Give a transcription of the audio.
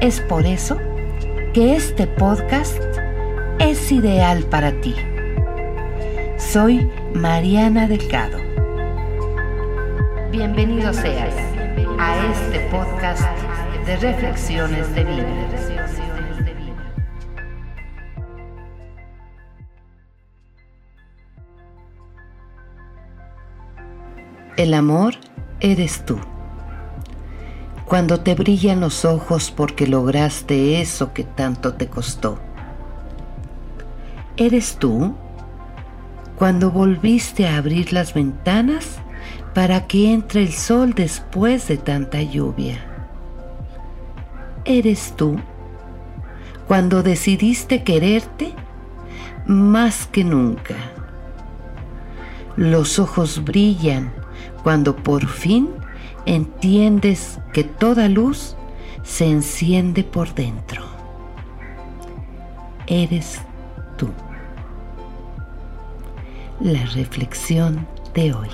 Es por eso que este podcast es ideal para ti. Soy Mariana Delgado. Bienvenido seas a este podcast de reflexiones de vida. El amor eres tú cuando te brillan los ojos porque lograste eso que tanto te costó. ¿Eres tú? Cuando volviste a abrir las ventanas para que entre el sol después de tanta lluvia. ¿Eres tú? Cuando decidiste quererte más que nunca. Los ojos brillan cuando por fin entiendes que toda luz se enciende por dentro. Eres tú. La reflexión de hoy.